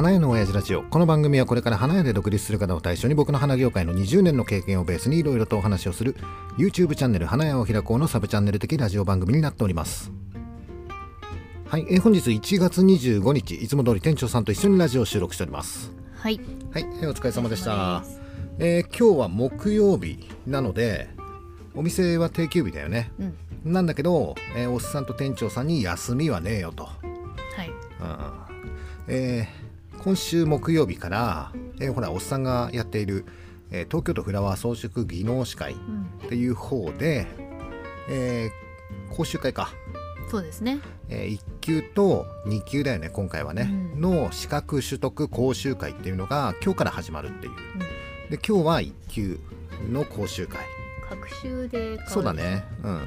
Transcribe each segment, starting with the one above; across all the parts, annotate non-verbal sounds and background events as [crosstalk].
花屋の親父ラジオ。この番組はこれから花屋で独立する方を対象に僕の花業界の20年の経験をベースにいろいろとお話をする YouTube チャンネル花屋を開こうのサブチャンネル的ラジオ番組になっております。はい、えー本日1月25日。いつも通り店長さんと一緒にラジオを収録しております。はい。はい、えーお疲れ様でした。えー今日は木曜日なのでお店は定休日だよね。うん。なんだけど、えーおっさんと店長さんに休みはねえよと。はい。うん。えー今週木曜日から、えーほらおっさんがやっている、えー東京都フラワー装飾技能士会うん。っていう方で、えー講習会か、そうですね。え1級と2級だよね今回はね、うん。の資格取得講習会っていうのが今日から始まるっていう。で今日は1級の講習会。学習でそうだね、うん、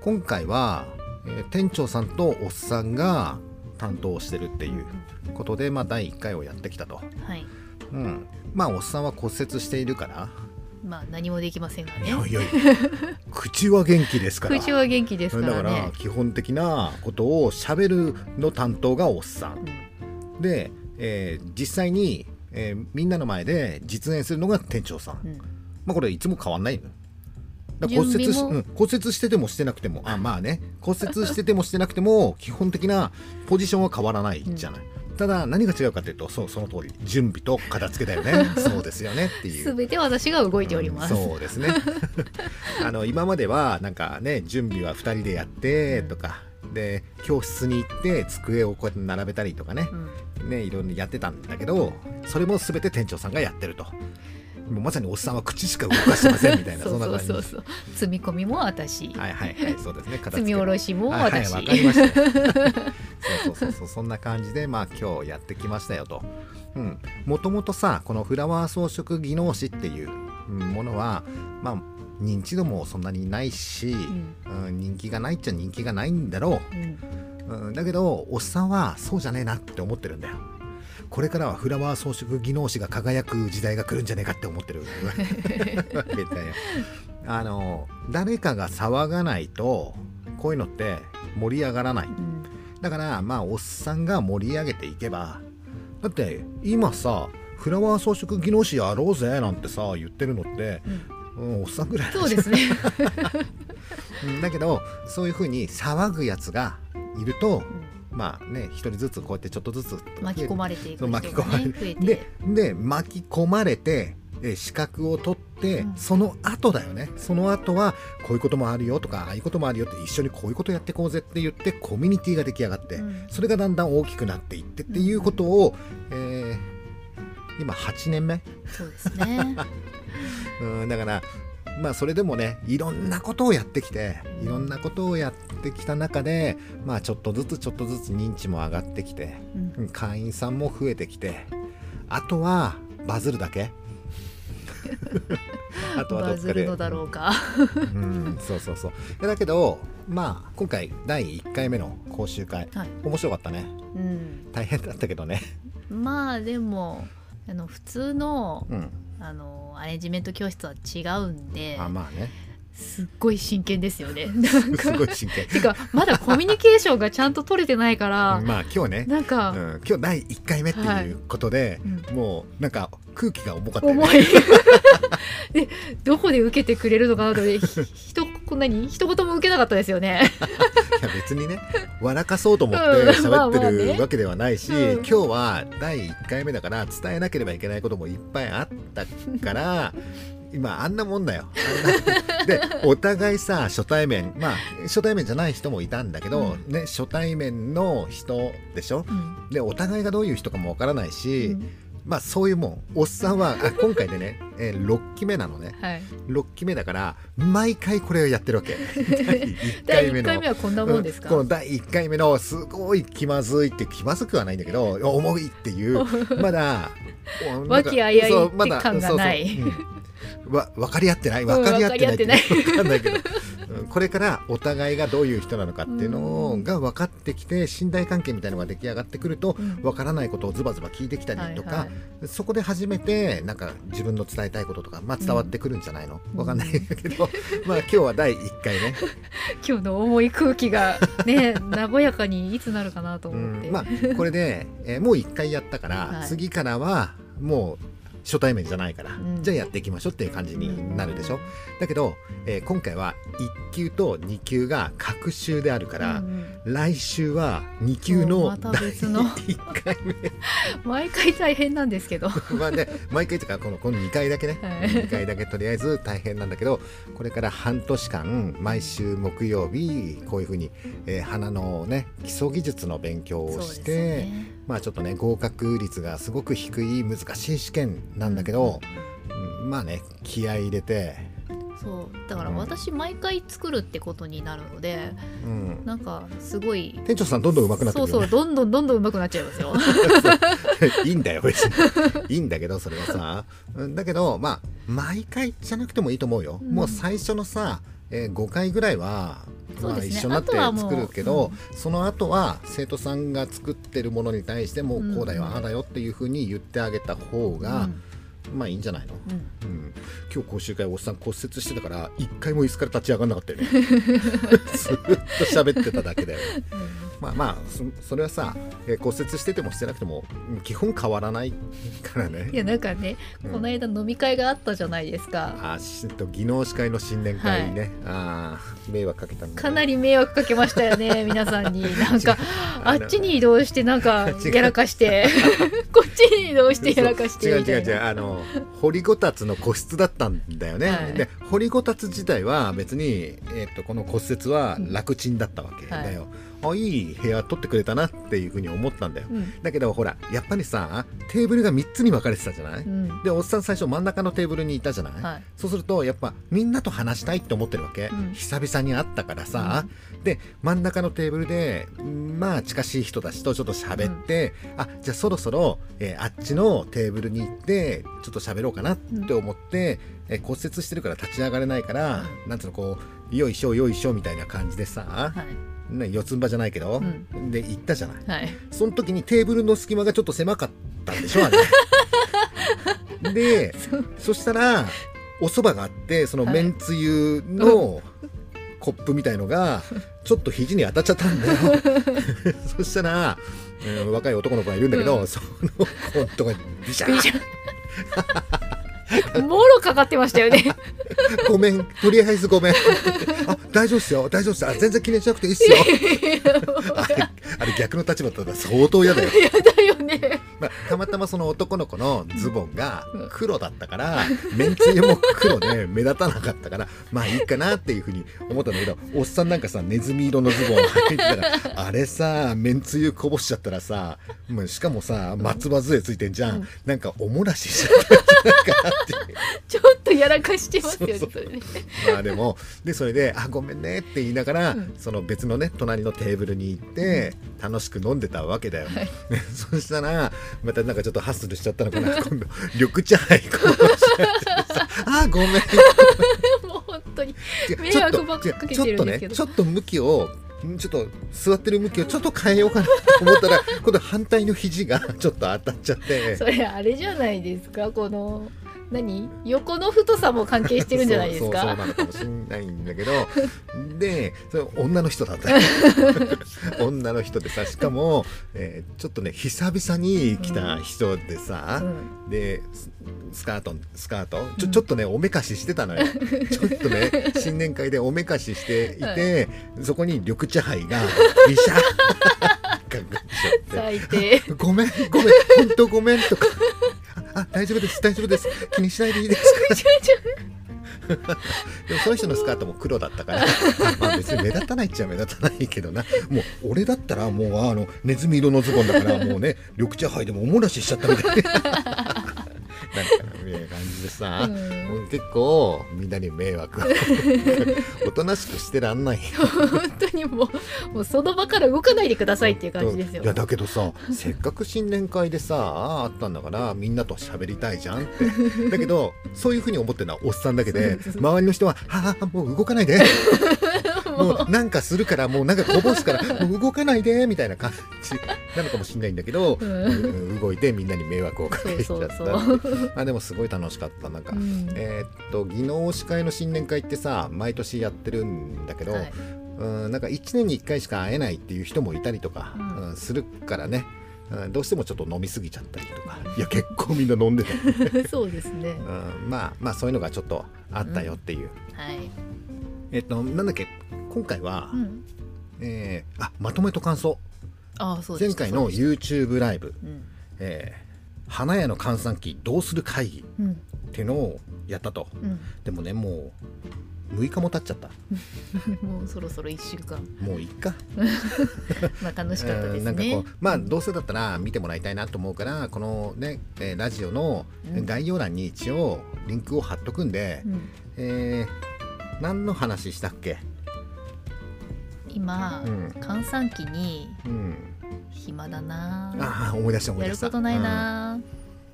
今回は、えー店長さんとおっさんが担当してるっていうことで、まあ、第1回をやってきたと、はい。うん、まあおっさんは骨折しているから。まあ何もできませんがね。いやいや口は元気ですから。口は元気ですかだかららね。基本的なことをしゃべるの担当がおっさん。うん。で、えー実際に、えーみんなの前で実演するのが店長さん、うん。まあこれいつも変わんないの骨折し、うん、骨折しててもしてなくても。あまあね。骨折しててもしてなくても [laughs] 基本的なポジションは変わらないじゃない、ただ何が違うかというとそうその通り。準備と片付けだよね。[laughs] そうですよねっていう。すべて私が動いております。うん。そうですね。[laughs] あの今まではなんかね準備は2人でやってとか、で教室に行って机をこうやって並べたりとかね。う、ん。ねいろいろやってたんだけどそれも全て店長さんがやってるともうまさにおっさんは口しか動かしてませんみたいなそそんな感じうそう。そうそう。積み込みも私。はいはいはいそうですね。積み下ろしもはいはいかりました。よそうそうそうそう。[laughs] そんな感じでまあ今日やってきましたよと。うん。もともとさこのフラワー装飾技能士っていううんものはまあ認知度もそんなにないし、うん。うん、人気がないっちゃ人気がないんだろう。ん。う、うん、だけどおっさんはそうじゃねえなって思ってるんだよこれからはフラワー装飾技能士が輝く時代が来るんじゃねえかって思ってる。わけだよ。あの誰かが騒がないとこういうのって盛り上がらない。うん。だからまあおっさんが盛り上げていけばだって今さフラワー装飾技能士やろうぜなんてさ言ってるのって、うん、おっさんぐらいそうですね。[laughs] うんだけどそういうふうに騒ぐやつがいるとうんまあね一人ずつこうやってちょっとずつ巻き込まれていくそう人が巻き込まれて。でで巻き込まれてえ資格を取って、うん。その後だよね。その後はこういうこともあるよとかああいうこともあるよって一緒にこういうことやってこうぜって言ってコミュニティが出来上がって、うん。それがだんだん大きくなっていってっていうことを、えー今8年目？そうですね。[laughs] うんだからまあそれでもねいろんなことをやってきていろんなことをやってきた中でまあちょっとずつちょっとずつ認知も上がってきてうん。うん会員さんも増えてきてあとはバズるだけ。[laughs] あとはどっかで。バズるのだろうか。うんそうそうそう。だけどまあ今回第1回目の講習会はい。面白かったね。うん。大変だったけどね。まあでもあの普通のうんあのアレンジメント教室は違うんであまあね。すっごい真剣ですよね。[laughs] なんすかごい真剣。てかまだコミュニケーションがちゃんと取れてないから、まあ今日ね。なんか、うん、今日第1回目っていうことで、うもうなんか空気が重かったよね。重い。[laughs] でどこで受けてくれるのかなと思ってひひとこんなに一言も受けなかったですよね。[laughs] いや別にね笑かそうと思ってうん。喋ってるね。わけではないし、うん。今日は第1回目だから伝えなければいけないこともいっぱいあったから [laughs] 今あんなもんだよ。でお互いさ初対面まあ初対面じゃない人もいたんだけど、ね初対面の人でしょ？うん。でお互いがどういう人かもわからないし、うん。まあそういうもん。おっさんはあ今回でね、えー6期目なのね。はい、6期目だから毎回これをやってるわけ。[laughs] 第1第1回目の回目はこんなもんですか、うんこの第1回目のすごい気まずいって気まずくはないんだけど重いっていう。[laughs] まだ和気あいあいって感がない。そうん。わ分かり合ってない。分かり合ってない分かんないけど、うんこれからお互いがどういう人なのかっていうのが分かってきて信頼関係みたいなのが出来上がってくるとうん。分からないことをズバズバ聞いてきたりとか、はい。はいそこで初めてなんか自分の伝えたいこととか、まあ、伝わってくるんじゃないの、分かんないけど、[laughs] まあ今日は第1回ね、[laughs] 今日の重い空気がね [laughs] 和やかにいつなるかなとう思って、ん。まあこれで、えーもう1回やったから、はい。次からはもう初対面じゃないから、うん。じゃあやっていきましょうっていう感じになるでしょ、だけど、えー今回は1級と2級が隔週であるから、うんうん。来週は2級のまた別の。1回 [laughs] 毎回大変なんですけど。目 [laughs] まあね毎回というかこのこの2回だけね、はい。2回だけとりあえず大変なんだけどこれから半年間毎週木曜日こういうふうに、えー花のね基礎技術の勉強をして、ねまあちょっとね合格率がすごく低い難しい試験なんだけど、うんまあね気合い入れて、そうだから私毎回作るってことになるのでうん、なんかすごい店長さんどんどん上手くなってくるよね。そうそうどんどんどんどん上手くなっちゃいますよ。[laughs] いいんだよ別に。いいんだけどそれはさ。うんだけどまあ毎回じゃなくてもいいと思うよ、うん。もう最初のさ、えー5回ぐらいはまあ、一緒になって作るけど、その後は生徒さんが作ってるものに対してもうこうだよ、うんああだよっていうふうに言ってあげた方が、うん。まあいいんじゃないの、うん。うん、今日講習会おっさん骨折してたから一回も椅子から立ち上がんなかったよね。[laughs] ずっと喋ってただけだよ。ねまあまあそそれはさ、えー骨折しててもしてなくてもうん基本変わらないからね。いやなんかね、うん。この間飲み会があったじゃないですか。あしと技能士会の新年会ね、あー迷惑かけたかなり迷惑かけましたよね [laughs] 皆さんに。なんかあっちに移動してなんか [laughs] やらかして。[laughs] こっちに移動してやらかしてそう違う違違う。あの堀ごたつの個室だったんだよね、はい。で堀ごたつ自体は別に、えー、とこの骨折は楽ちんだったわけだよ、あいい部屋取ってくれたなっていうふうに思ったんだよ。うん。だけどほらやっぱりさテーブルが3つに分かれてたじゃない、うん。でおっさん最初真ん中のテーブルにいたじゃない、はい。そうするとやっぱみんなと話したいって思ってるわけ、うん。久々に会ったからさ、で真ん中のテーブルでんまあ近しい人たちとちょっと喋って、あじゃあそろそろ、えーあっちのテーブルに行ってちょっと喋ろうかなって思って、えー骨折してるから立ち上がれないから、なんつうのこうよいしょよいしょみたいな感じでさ、はい。ね、四つん這いじゃないけど、で行ったじゃない。はい。その時にテーブルの隙間がちょっと狭かったんでしょあれ。[laughs] でそしたらお蕎麦があってそのはいめんつゆのコップみたいのがちょっと肘に当たっちゃったんだよ。[laughs] そしたら、うん若い男の子がいるんだけど、うん。その子のとこにビシャー。ビシャもろかかってましたよね。ごめん。とりあえずごめん。あ [laughs] 大丈夫っすよ。大丈夫っす。あ全然気にしなくていいっすよ。[laughs] あれあれ逆の立場だったら相当嫌だよ。やだよね。まあ、たまたまその男の子のズボンがうん。黒だったから、めんつゆも黒で目立たなかったからまあいいかなっていうふうに思ったんだけどおっさんなんかさネズミ色のズボン履いてたらあれさめんつゆこぼしちゃったらさしかもさ松葉杖ついてんじゃん、うん。なんかおもらししちゃったんじゃないかなっていう。[laughs] ちょっとやらかしてますよねそうそれねまあでもでそれで「あごめんね」って言いながら、うん。その別のね隣のテーブルに行って、楽しく飲んでたわけだよ、はい。ね [laughs] そしたらまたなんかちょっとハッスルしちゃったのかな。今度緑茶杯こぼしちゃってさ「[laughs] あごめん」[laughs] もう本当に迷惑ばっかかけてるんですけど。ちょっとねちょっと向きをんちょっと座ってる向きをちょっと変えようかなと思ったら今度反対の肘がちょっと当たっちゃって。それあれじゃないですかこの何？横の太さも関係してるんじゃないですそうそうそうかなのかもしれないんだけど。[laughs] でそれ女の人だった。[laughs] 女の人でさしかも、えーちょっとね久々に来た人でさ、うん。でススカートスカート？ちょうん。ちょっとねおめかししてたのよ。[laughs] ちょっとね新年会でおめかししていて、そこに緑茶杯がビシャーかかっちゃって。最低。ごめんごめん本当ごめんとかああ大丈夫です大丈夫です。気にしないでいいです。[laughs] でもその人のスカートも黒だったからあ [laughs] まあ別に目立たないっちゃ目立たないけどな。もう俺だったらもうあのネズミ色のズボンだからもうね緑茶杯でもおもらししちゃったみたいななんかみたいな感じでさ、うん。もう結構みんなに迷惑 [laughs] おとなしくしてらんない。本当にもうもうその場から動かないでくださいっていう感じですよ。いやだけどさせっかく新年会でさあったんだからみんなと喋りたいじゃんって。だけどそういうふうに思ってるのはおっさんだけで周りの人は「はあもう動かないで。[laughs] もうなんかするからもうなんかこぼすからもう動かないでみたいな感じなのかもしれないんだけど、うん。うん動いてみんなに迷惑をかけちゃったあでもすごい楽しかったなんか、うん。えーっと技能司会の新年会ってさ毎年やってるんだけど、はい。うんなんか1年に1回しか会えないっていう人もいたりとか、うん。うんするからね、うんどうしてもちょっと飲みすぎちゃったりとか。いや結構みんな飲んでた [laughs] そうですね。うん、まあまあそういうのがちょっとあったよっていう、はい。えっとなんだっけ今回は、うん。えーあまとめと感想ああそう前回の YouTube ライブうん「えー花屋の閑散期どうする会議」うん。っていうのをやったと。うん。でもねもう6日も経っちゃった。[laughs] もうそろそろ一週間。もういっか。[laughs] まあ楽しかったですうんなんかこねうまあどうせだったら見てもらいたいなと思うからこのね、えーラジオのうん。概要欄に一応リンクを貼っとくんで、うん。えー何の話したっけ？今うん。閑散期にうん。暇だな。ああ思い出した思いや出した。ることないなっ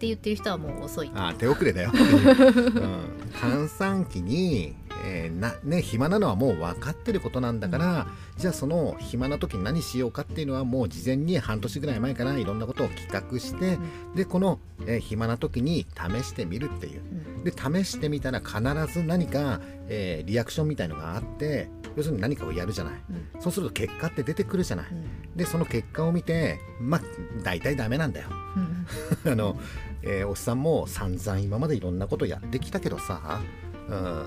て言ってる人はもう遅い。うんあー手遅れだよ、[laughs] うん、閑散期に、えーなね暇なのはもう分かってることなんだから、じゃあその暇な時に何しようかっていうのはもう事前に半年ぐらい前からいろんなことを企画して、でこの、えー暇な時に試してみるっていう。うん。で試してみたら必ず何か、えーリアクションみたいのがあって要するに何かをやるじゃない。うん。そうすると結果って出てくるじゃない。うん。でその結果を見てまあ大体ダメなんだよ。うん [laughs] あの、えーおっさんも散々今までいろんなことやってきたけどさうん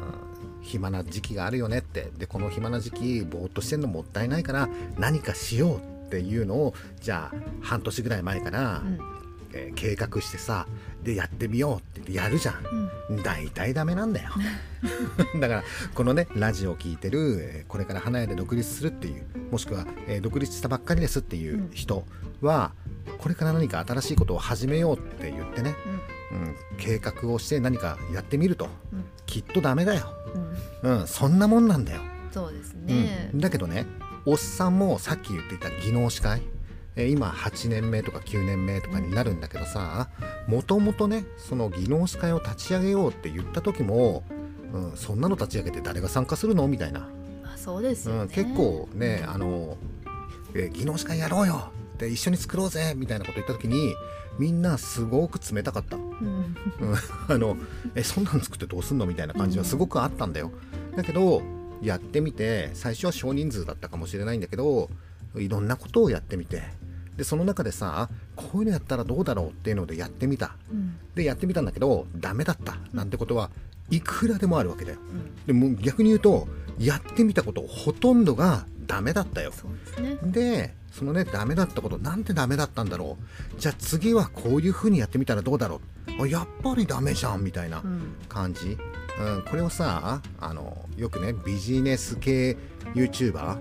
暇な時期があるよねって。でこの暇な時期ぼーっとしてんのもったいないから何かしようっていうのをじゃあ半年ぐらい前から、うんえー計画してさでやってみようって言ってやるじゃん。うん。大体ダメなんだよ。[laughs] だからこのねラジオを聞いてるえーこれから花屋で独立するっていうもしくは、えー独立したばっかりですっていう人は、これから何か新しいことを始めようって言ってね、うん、計画をして何かやってみるとうん。きっとダメだよ、うん。うん、そんなもんなんだよ、そうですね。うん、だけどねおっさんもさっき言っていた技能司会えー今8年目とか9年目とかになるんだけどさもともとねその技能司会を立ち上げようって言った時も、うん、そんなの立ち上げて誰が参加するの？みたいな、まあそうですようん、ね結構ねあの、えー技能司会やろうよ。って一緒に作ろうぜ。みたいなこと言った時にみんなすごく冷たかった。うん。うん。[laughs] あのえそんなん作ってどうすんの？みたいな感じはすごくあったんだよ。だけどやってみて最初は少人数だったかもしれないんだけどいろんなことをやってみてでその中でさこういうのやったらどうだろうっていうのでやってみた。うん。でやってみたんだけどダメだった。なんてことはいくらでもあるわけだよ。うん。でも逆に言うとやってみたことほとんどがダメだったよ。ですね。でそのねダメだったことなんでダメだったんだろう。じゃあ次はこういう風にやってみたらどうだろう。あやっぱりダメじゃんみたいなうん。感じ、うん、これをさあのよくねビジネス系 YouTuber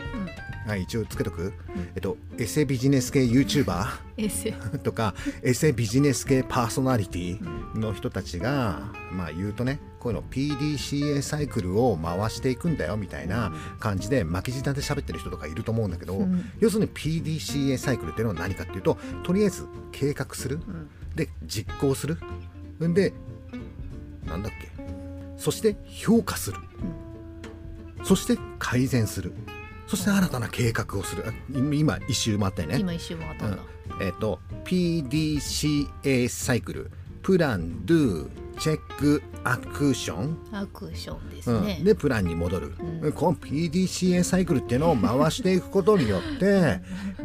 あ一応つけとく、えっとエセビジネス系 YouTuber [laughs] とかエセビジネス系パーソナリティの人たちが、まあ言うとねこういうの PDCA サイクルを回していくんだよみたいな感じで巻き舌で喋ってる人とかいると思うんだけど、うん。要するに PDCA サイクルっていうのは何かっていうととりあえず計画する。うん。で実行する。んでなんだっけ？そして評価する。そして改善するそして新たな計画をする。あ今一周回ったよね。今一周回ったんだ。えっ、と PDCA サイクルプラン、ドゥ、チェック、アクション、アクションですうん。ねでプランに戻る、うん。この PDCA サイクルっていうのを回していくことによって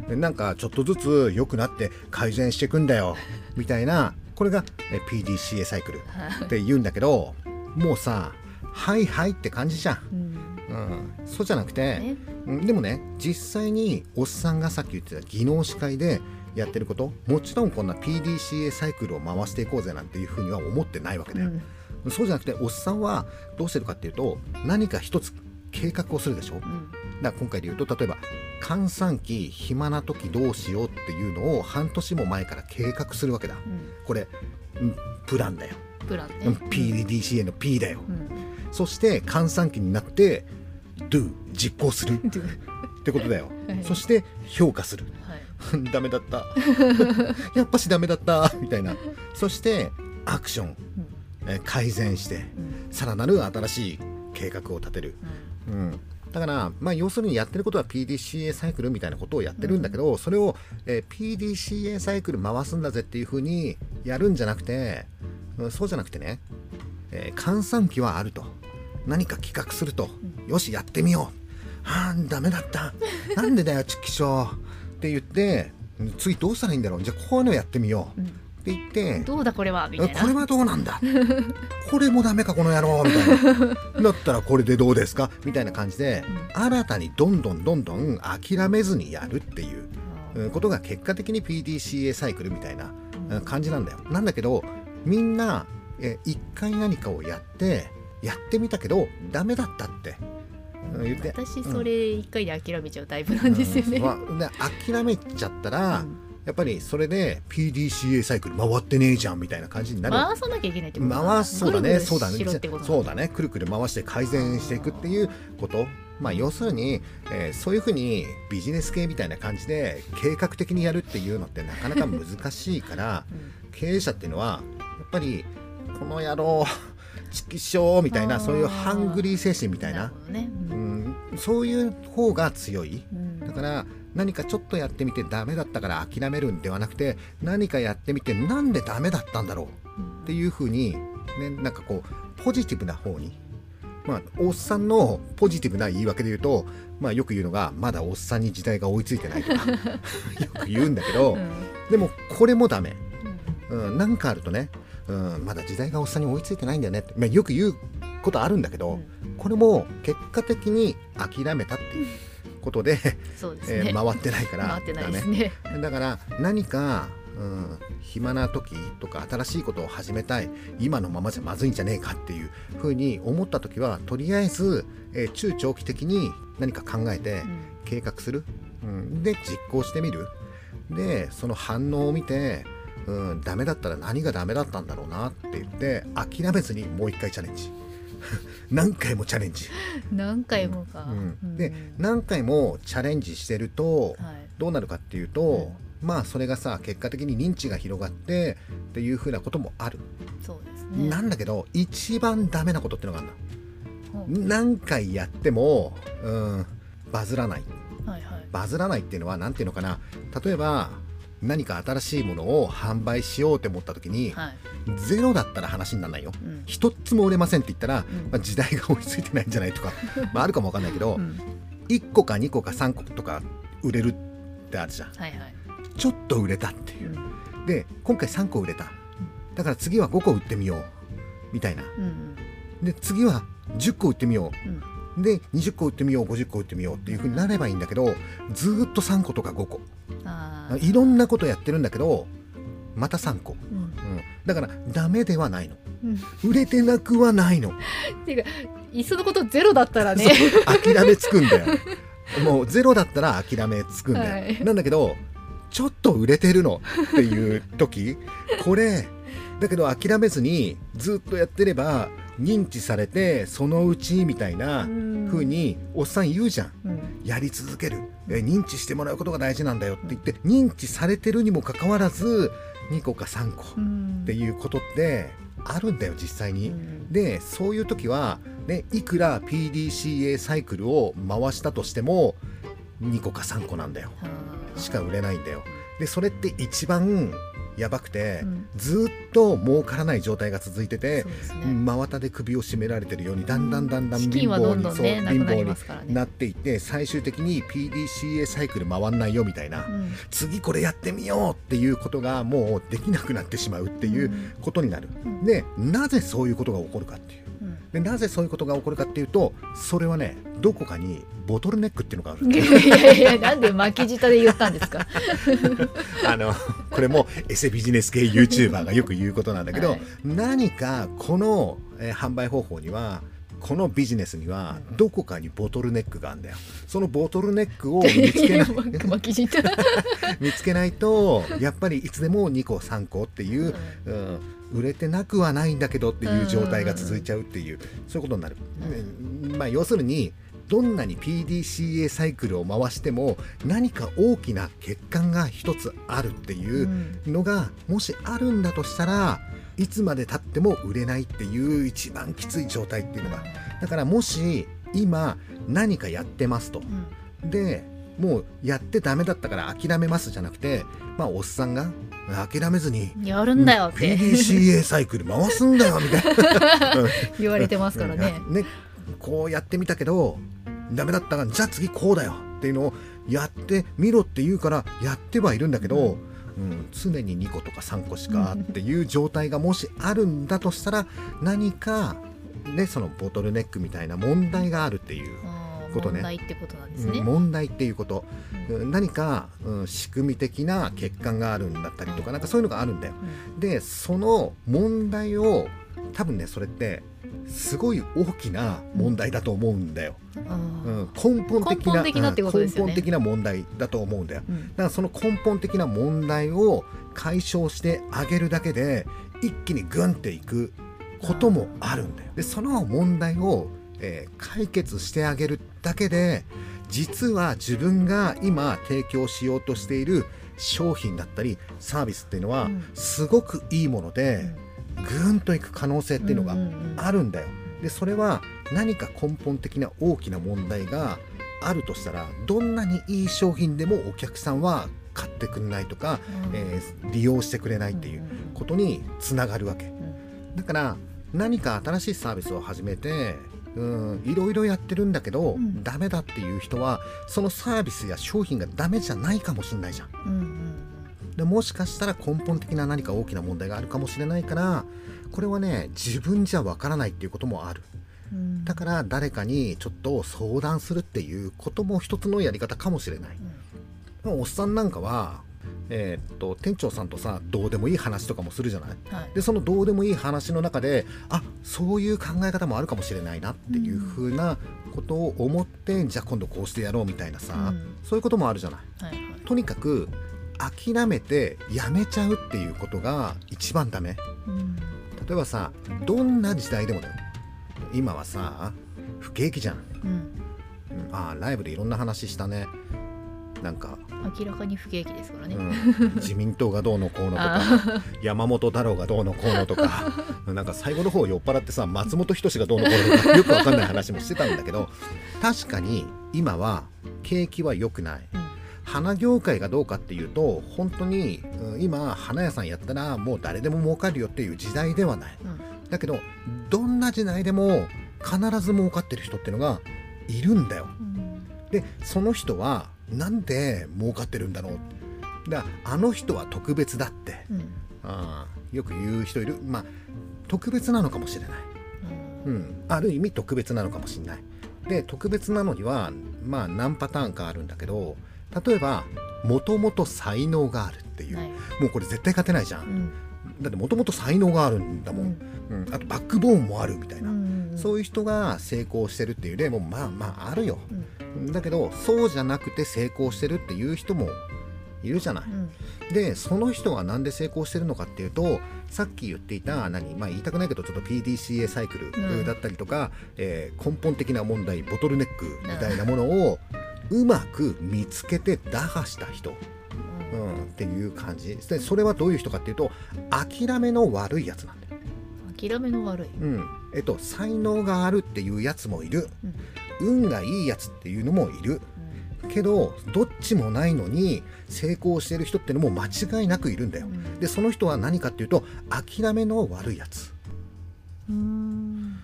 で [laughs] なんかちょっとずつ良くなって改善していくんだよみたいなこれがえ PDCA サイクルって言うんだけどもうさはいはいって感じじゃん、うん。うん、そうじゃなくて、ね。うんでもね実際におっさんがさっき言ってた技能司会でやってることもちろんこんな PDCA サイクルを回していこうぜなんていうふうには思ってないわけだよ、うん。そうじゃなくておっさんはどうしてるかっていうと何か一つ計画をするでしょ？だかうんら今回で言うと例えば閑散期暇な時どうしようっていうのを半年も前から計画するわけだ。うん。これうんプランだよ、プランね。うん PDCA の P だよ、うん。そして閑散期になって Do 実行する [laughs] ってことだよ、はい。そして評価する。はい。[laughs] ダメだった。[laughs] やっぱしダメだった。みたいな。そしてアクション、うん。えー改善してうん。さらなる新しい計画を立てる、うんうん、だから、まあ、要するにやってることは PDCA サイクルみたいなことをやってるんだけど、それを、えー PDCA サイクル回すんだぜっていうふうにやるんじゃなくて、うんそうじゃなくてね、えー換算期はあると。何か企画すると、よしやってみよう。はあダメだった。なんでだよチキショーって言って次どうしたらいいんだろう。じゃあこういうのやってみよう。って言って、どうだこれは？みたいな。えこれはどうなんだ？これもダメかこの野郎。みたいな。だったらこれでどうですか？みたいな感じで、新たにどんどんどんどん諦めずにやるっていううんことが結果的に PDCA サイクルみたいなうん感じなんだよ。なんだけどみんなえ一回何かをやってやってみたけどダメだったって。うん言って。私それ一回で諦めちゃうタイプなんですよね、うん。まあで諦めちゃったら、うん。やっぱりそれで PDCA サイクル回ってねえじゃんみたいな感じになる回さなきゃいけないってこと回すそうだねそうだね。そうだね。くるくる回して改善していくっていうこと。まあ要するに、えーそういうふうにビジネス系みたいな感じで計画的にやるっていうのってなかなか難しいから [laughs] 経営者っていうのはやっぱりこの野郎チキショーみたいなそういうハングリー精神みたいな。ううん。ん、そういう方が強い。うんだから何かちょっとやってみてダメだったから諦めるんではなくて何かやってみてなんでダメだったんだろうっていうふうに、ね、なんかこうポジティブな方に。まあおっさんのポジティブな言い訳で言うと、まあ、よく言うのがまだおっさんに時代が追いついてないとか [laughs] よく言うんだけど、うん。でもこれもダメ、うん、なんかあるとね、うん、まだ時代がおっさんに追いついてないんだよねって、まあ、よく言うことあるんだけど、これも結果的に諦めたっていうことで、そうですね、えー回ってないから回ってないダメですね。だから何か、うん、暇な時とか新しいことを始めたい今のままじゃまずいんじゃねえかっていうふうに思った時はとりあえず、えー中長期的に何か考えてうん。計画する、うん、で実行してみる。でその反応を見て、うん、ダメだったら何がダメだったんだろうなって言って諦めずにもう一回チャレンジ。[laughs] 何回もチャレンジ、何回もか、うん、で何回もチャレンジしてると、はい。どうなるかっていうと、まあそれがさ結果的に認知が広がってっていうふうなこともある、そうですね。なんだけど一番ダメなことってのがある何回やってもうんバズらない。うはいはい。バズらないっていうのは何ていうのかな。例えば何か新しいものを販売しようって思った時に、はい。ゼロだったら話にならないよ。うん。一つも売れませんって言ったら、うん。まあ、時代が追いついてないんじゃないとか、[laughs] まあ、あるかもわかんないけど、うん。1個か2個か3個とか売れるってあるじゃん。はいはい。ちょっと売れたっていう。うん。で今回3個売れた。だから次は5個売ってみよう。みたいな。うんで次は10個売ってみよう。ん。うで20個売ってみよう50個売ってみようっていう風になればいいんだけどずーっと3個とか5個。いろんなことやってるんだけどまた3個、うん。うん、だからダメではないの。うん。売れてなくはないの。[laughs] っていうかいっそのことゼロだったらね。諦めつくんだよ。もうゼロだったら諦めつくんだよ、はい。なんだけどちょっと売れてるの。っていう時。これだけど諦めずにずっとやってれば認知されてそのうちみたいな風におっさん言うじゃん。うん。やり続ける。え認知してもらうことが大事なんだよって言って認知されてるにもかかわらず2個か3個うん。っていうことってあるんだよ実際に。うん。でそういう時は、ね、いくら PDCA サイクルを回したとしても2個か3個なんだよ。しか売れないんだよ。でそれって一番やばくて、うん。ずっと儲からない状態が続いててね。真綿で首を絞められてるようにだんだんだんだん資貧乏にそう貧乏になっていって最終的に PDCA サイクル回んないよみたいな、うん。次これやってみようっていうことがもうできなくなってしまうっていうことになる、うん。でなぜそういうことが起こるかっていう。うんでなぜそういうことが起こるかっていうとそれはねどこかにボトルネックっていうのがあるいやいやなんで巻き舌で言ったんですか？[laughs] あのこれもエセビジネス系 YouTuber がよく言うことなんだけど、はい。何かこの、えー販売方法にはこのビジネスにはどこかにボトルネックがあるんだよ。そのボトルネックを見つけな [laughs] い [laughs] 見つけないとやっぱりいつでも2個3個っていう、うん、売れてなくはないんだけどっていう状態が続いちゃうっていう、そういうことになる、まあ要するにどんなに PDCA サイクルを回しても何か大きな欠陥が一つあるっていうのがもしあるんだとしたらいつまでたっても売れないっていう一番きつい状態っていうのが。だからもし今何かやってますと。うん。でもうやってダメだったから諦めますじゃなくてまあおっさんが諦めずにやるんだよって。PDCA サイクル回すんだよみたいな。[laughs] 言われてますからね。うん。ねこうやってみたけどダメだったからじゃあ次こうだよっていうのをやってみろって言うからやってはいるんだけど、うん、常に2個とか3個しかっていう状態がもしあるんだとしたら何かねそのボトルネックみたいな問題があるっていう、ことね。問題ってことなんですうんね。問題っていうこと、うんうん何か、うん、仕組み的な欠陥があるんだったりとかなんかそういうのがあるんだよ。でその問題を多分ねそれってすごい大きな問題だと思うんだよ、うん。根本的な根本的な問題だと思うんだよ。うん。だからその根本的な問題を解消してあげるだけで一気にグンっていくこともあるんだよ。でその問題を、えー解決してあげるだけで実は自分が今提供しようとしている商品だったりサービスっていうのはうん。すごくいいもので、ぐんといく可能性っていうのがあるんだよ。でそれは何か根本的な大きな問題があるとしたらどんなにいい商品でもお客さんは買ってくれないとか、うん。えー利用してくれないっていうことにつながるわけ。だから何か新しいサービスを始めてうんいろいろやってるんだけど、うん。ダメだっていう人はそのサービスや商品がダメじゃないかもしれないじゃん。うんうん。でもしかしたら根本的な何か大きな問題があるかもしれないからこれはね自分じゃわからないっていうこともある。うん。だから誰かにちょっと相談するっていうことも一つのやり方かもしれない。でもおっさんなんかはえーっと店長さんとさどうでもいい話とかもするじゃない？はい。でそのどうでもいい話の中であそういう考え方もあるかもしれないなっていうふうなことを思って、じゃあ今度こうしてやろうみたいなさ、うん。そういうこともあるじゃない？はいはい。とにかく諦めてやめちゃうっていうことが一番ダメ。うん。例えばさどんな時代でもだよ。今はさ不景気じゃん、うん。うん、あーライブでいろんな話したね。なんか、明らかに不景気ですからね。うん、[laughs] 自民党がどうのこうのとかあ山本太郎がどうのこうのとか [laughs] なんか最後の方酔っ払ってさ松本人志がどうのこうのとかよくわかんない話もしてたんだけど確かに今は景気は良くない。うん。花業界がどうかっていうと本当に、うん今花屋さんやったらもう誰でも儲かるよっていう時代ではない。うん。だけどどんな時代でも必ず儲かってる人っていうのがいるんだよ。うん。でその人はなんで儲かってるんだろう？だからあの人は特別だって。うん。あーよく言う人いる。まあ特別なのかもしれない、うん。うん、ある意味特別なのかもしれない。で特別なのにはまあ何パターンかあるんだけど例えばもともと才能があるっていう、はい。もうこれ絶対勝てないじゃうん。んだってもともと才能があるんだもん、うん。あとバックボーンもあるみたいな、そういう人が成功してるっていう例もまあまああるよ。うんだけどそうじゃなくて成功してるっていう人もいるじゃない。うん。でその人がなんで成功してるのかっていうとさっき言っていた何、まあ、言いたくないけどちょっと PDCA サイクうんルだったりとか、えー根本的な問題ボトルネックみたいなものをうまく見つけて打破した人、うん、っていう感じ。でそれはどういう人かっていうと諦めの悪いやつなんだよ。諦めの悪い。うん。えっと、才能があるっていうやつもいる、運がいいやつっていうのもいる。けどどっちもないのに成功してる人ってのも間違いなくいるんだよ。うん。でその人は何かっていうと諦めの悪いやつ。うん。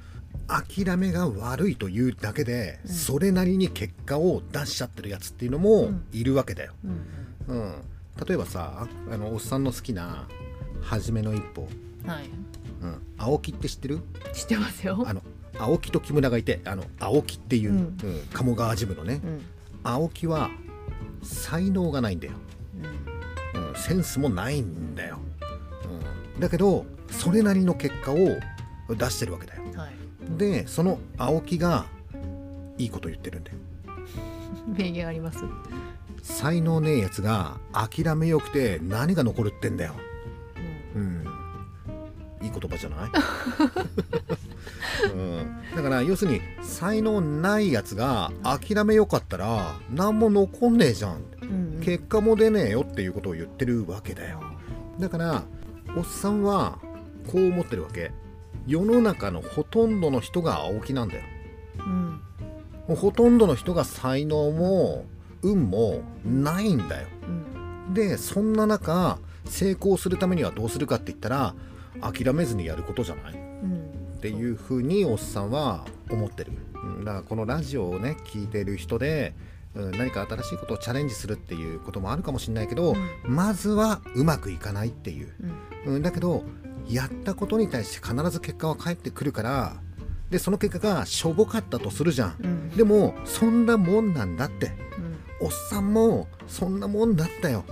諦めが悪いというだけで、うん。それなりに結果を出しちゃってるやつっていうのもうん。いるわけだよ、うん。うん。例えばさあのおっさんの好きな「初めの一歩。はい」うん、青木って知ってる？知ってますよ。あの青木と木村がいてあの青木っていう、ううんん鴨川ジムのね。うん。青木は才能がないんだよ。うん。うん、センスもないんだよ、うん、だけどそれなりの結果を出してるわけだよ。はい。でその青木がいいこと言ってるんだよ。[laughs] 名言あります？才能ねえやつが諦めよくて何が残るってんだよ。うん。いい言葉じゃない、[laughs] うん、だから要するに才能ないやつが諦めよかったら何も残んねえじゃん。うん結果も出ねえよっていうことを言ってるわけだよ。だからおっさんはこう思ってるわけ。世の中のほとんどの人が青木なんだよ、うん。もうほとんどの人が才能も運もないんだよ。うん。でそんな中成功するためにはどうするかって言ったら諦めずにやることじゃない。うんっていうふうにおっさんは思ってる。うんだからこのラジオをね聞いてる人で、うん、何か新しいことをチャレンジするっていうこともあるかもしれないけど、まずはうまくいかないっていう、うん。うん、だけどやったことに対して必ず結果は返ってくるからでその結果がしょぼかったとするじゃん。うん。でもそんなもんなんだって。うん。おっさんもそんなもんだったよ。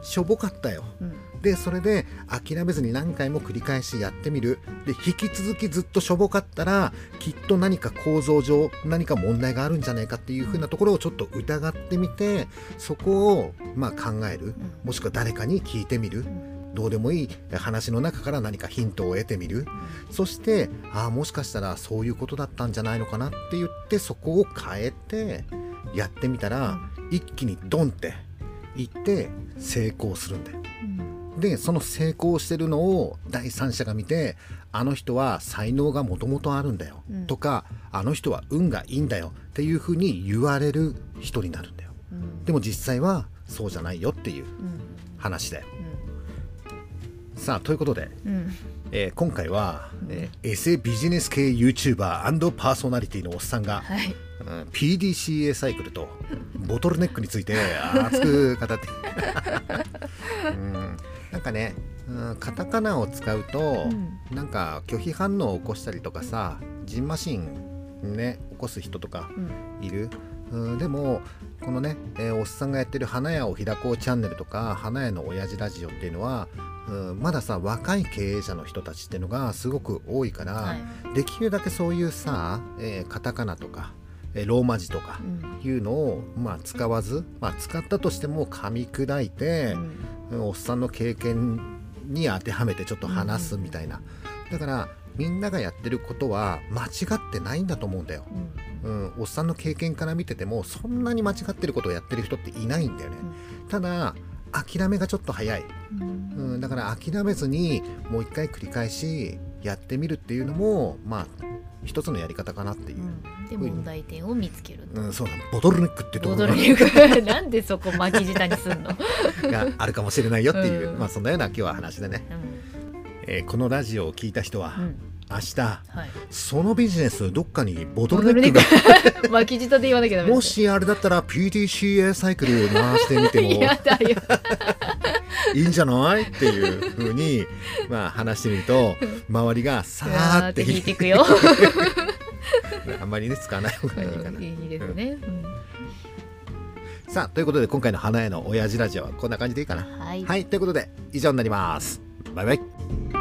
しょぼかったよ。うんでそれで諦めずに何回も繰り返しやってみる。で引き続きずっとしょぼかったらきっと何か構造上何か問題があるんじゃないかっていうふうなところをちょっと疑ってみてそこをまあ考える。もしくは誰かに聞いてみる。どうでもいい。話の中から何かヒントを得てみる。そしてああもしかしたらそういうことだったんじゃないのかなって言ってそこを変えてやってみたら一気にドンっていって成功するんだよ。うんでその成功してるのを第三者が見てあの人は才能がもともとあるんだよ、うん。とかあの人は運がいいんだよっていうふうに言われる人になるんだよ。うん。でも実際はそうじゃないよっていううん。話だよさあということで、うん。うんえー今回は、えーエセビジネス系 YouTuber& パーソナリティのおっさんが、はい。うん PDCA サイクルとボトルネックについて熱く語って [laughs] うんなんかね、うん、カタカナを使うと、うん。なんか拒否反応を起こしたりとかさジンマシンね起こす人とかうん。いる、うん、でもこのね、えーおっさんがやってる「花屋を開こうチャンネル」とか「花屋の親父ラジオ」っていうのは、うん、まださ若い経営者の人たちっていうのがすごく多いから、はい。できるだけそういうさ、えーカタカナとか、えーローマ字とかうん。いうのを、まあ、使わず、まあ、使ったとしても噛み砕いて、うんおっさんの経験に当てはめてちょっと話すみたいな、だからみんながやってることは間違ってないんだと思うんだよ、うん。うん、おっさんの経験から見ててもそんなに間違ってることをやってる人っていないんだよね、ただ諦めがちょっと早い、うん。うん、だから諦めずにもう一回繰り返しやってみるっていうのもまあ一つのやり方かなっていう。う、んで問題点を見つけるうんそうだ。ボトルネックってとこボろ。がドルリングなんでそこ巻き舌にすんの、[laughs] があるかもしれないよっていう、うん。まあそんなような今日は話でね、えーこのラジオを聞いた人は、うん。うん明日はい、そのビジネスどっかにボトルネックが [laughs] 巻き舌で言わなきゃダメもしあれだったら PDCA サイクル回してみても [laughs] いいんじゃない？っていうふうに、まあ、話してみると周りがさうーって引いていくよあんまりね使わない方がいいかな。うんいいですね、さあということで今回の花屋の親父ラジオはこんな感じでいいかな。うんはいはいということで以上になります。バイバイ。